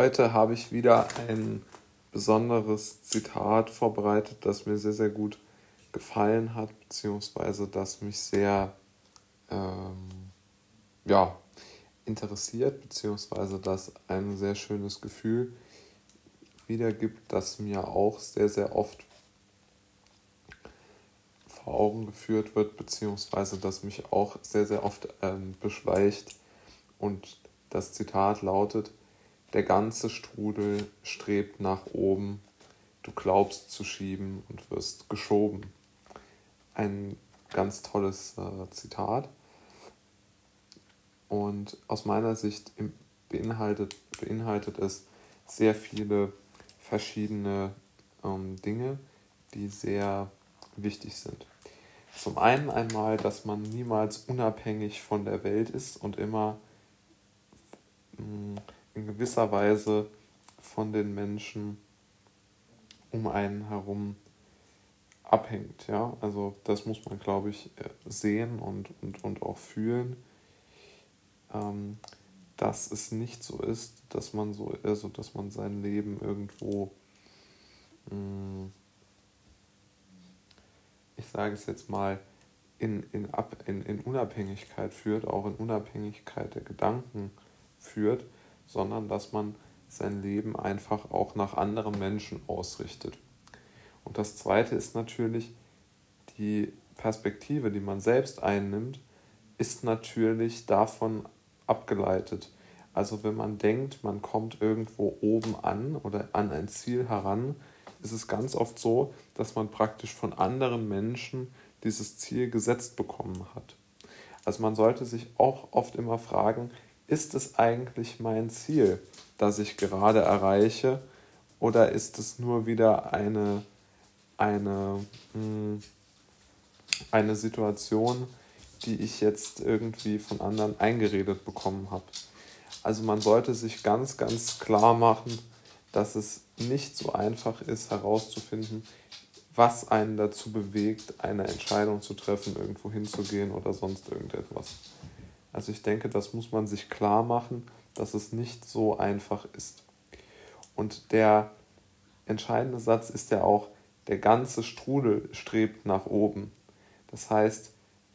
Heute habe ich wieder ein besonderes Zitat vorbereitet, das mir sehr, sehr gut gefallen hat, beziehungsweise das mich sehr ähm, ja, interessiert, beziehungsweise das ein sehr schönes Gefühl wiedergibt, das mir auch sehr, sehr oft vor Augen geführt wird, beziehungsweise das mich auch sehr, sehr oft ähm, beschleicht. Und das Zitat lautet, der ganze Strudel strebt nach oben, du glaubst zu schieben und wirst geschoben. Ein ganz tolles äh, Zitat. Und aus meiner Sicht beinhaltet, beinhaltet es sehr viele verschiedene ähm, Dinge, die sehr wichtig sind. Zum einen einmal, dass man niemals unabhängig von der Welt ist und immer mm, in gewisser Weise von den Menschen um einen herum abhängt. Ja? Also das muss man, glaube ich, äh, sehen und, und, und auch fühlen, ähm, dass es nicht so ist, dass man so, also dass man sein Leben irgendwo mh, mm, ich sage es jetzt mal, in, in, Ab, in, in Unabhängigkeit führt, auch in Unabhängigkeit der Gedanken führt, sondern dass man sein Leben einfach auch nach anderen Menschen ausrichtet. Und das Zweite ist natürlich die Perspektive, die man selbst einnimmt, ist natürlich davon abgeleitet. Also wenn man denkt, man kommt irgendwo oben an oder an ein Ziel heran, ist es ganz oft so, dass man praktisch von anderen Menschen dieses Ziel gesetzt bekommen hat. Also man sollte sich auch oft immer fragen, ist es eigentlich mein Ziel, das ich gerade erreiche, oder ist es nur wieder eine, eine, hm, eine Situation, die ich jetzt irgendwie von anderen eingeredet bekommen habe. Also man sollte sich ganz, ganz klar machen, dass es nicht so einfach ist herauszufinden, was einen dazu bewegt, eine Entscheidung zu treffen, irgendwo hinzugehen oder sonst irgendetwas. Also ich denke, das muss man sich klar machen, dass es nicht so einfach ist. Und der entscheidende Satz ist ja auch, der ganze Strudel strebt nach oben. Das heißt,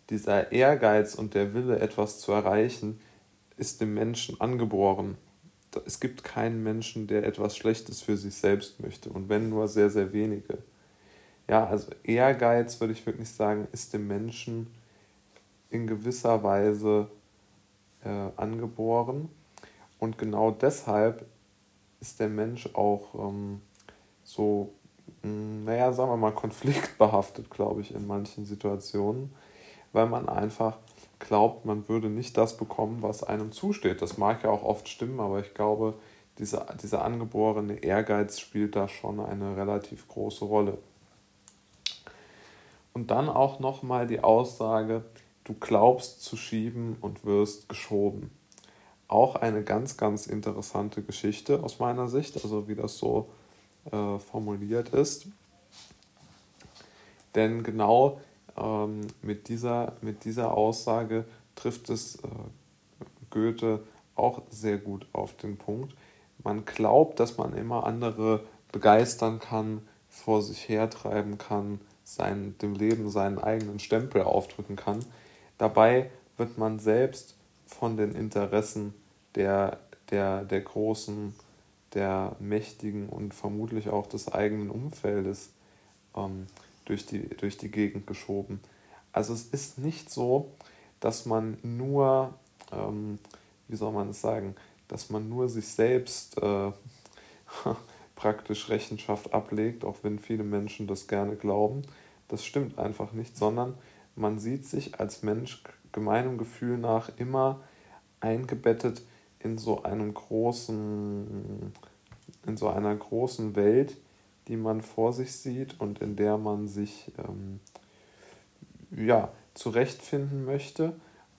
dieser Ehrgeiz und der Wille, etwas zu erreichen, ist dem Menschen angeboren es gibt keinen Menschen, der etwas Schlechtes für sich selbst möchte und wenn nur sehr, sehr wenige. Ja, also Ehrgeiz, würde ich wirklich sagen, ist dem Menschen in gewisser Weise äh, angeboren und genau deshalb ist der Mensch auch ähm, so, hm, naja, sagen wir mal, konfliktbehaftet, glaube ich, in manchen Situationen, weil man einfach glaubt, man würde nicht das bekommen, was einem zusteht. Das mag ja auch oft stimmen, aber ich glaube, dieser, dieser angeborene Ehrgeiz spielt da schon eine relativ große Rolle. Und dann auch nochmal die Aussage, du glaubst zu schieben und wirst geschoben. Auch eine ganz, ganz interessante Geschichte aus meiner Sicht, also wie das so äh, formuliert ist. Denn genau ähm, mit, dieser, mit dieser Aussage trifft es äh, Goethe auch sehr gut auf den Punkt. Man glaubt, dass man immer andere begeistern kann, vor sich hertreiben kann, sein, dem Leben seinen eigenen Stempel aufdrücken kann. Dabei wird man selbst von den Interessen der, der, der Großen, der Mächtigen und vermutlich auch des eigenen Umfeldes ähm, durch die, durch die Gegend geschoben. Also es ist nicht so, dass man nur, ähm, wie soll man es sagen, dass man nur sich selbst äh, praktisch Rechenschaft ablegt, auch wenn viele Menschen das gerne glauben. Das stimmt einfach nicht, sondern man sieht sich als Mensch gemeinem Gefühl nach immer eingebettet in so einem großen, in so einer großen Welt, die man vor sich sieht und in der man sich ähm, ja, zurechtfinden möchte.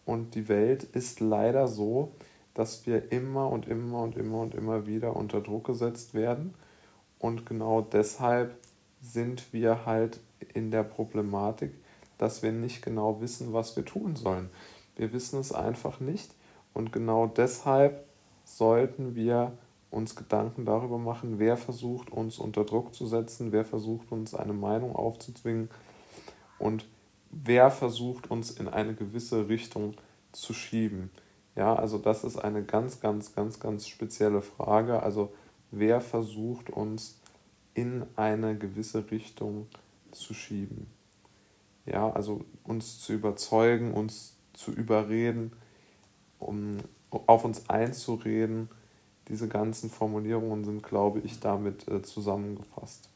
Und die Welt ist leider so, dass wir immer und immer und immer und immer wieder unter Druck gesetzt werden. Und genau deshalb sind wir halt in der Problematik, dass wir nicht genau wissen, was wir tun sollen. Wir wissen es einfach nicht. Und genau deshalb sollten wir uns Gedanken darüber machen, wer versucht uns unter Druck zu setzen, wer versucht uns eine Meinung aufzuzwingen und wer versucht uns in eine gewisse Richtung zu schieben. Ja, also das ist eine ganz, ganz, ganz, ganz spezielle Frage. Also wer versucht uns in eine gewisse Richtung zu schieben? Ja, also uns zu überzeugen, uns zu überreden, um auf uns einzureden. Diese ganzen Formulierungen sind, glaube ich, damit äh, zusammengefasst.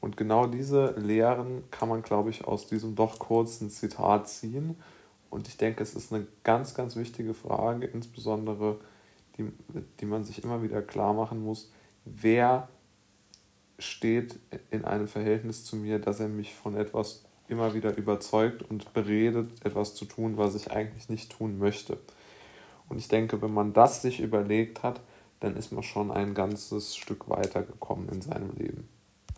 Und genau diese Lehren kann man, glaube ich, aus diesem doch kurzen Zitat ziehen. Und ich denke, es ist eine ganz, ganz wichtige Frage, insbesondere die, die man sich immer wieder klar machen muss, wer steht in einem Verhältnis zu mir, dass er mich von etwas immer wieder überzeugt und beredet, etwas zu tun, was ich eigentlich nicht tun möchte. Und ich denke, wenn man das sich überlegt hat, dann ist man schon ein ganzes Stück weiter gekommen in seinem Leben.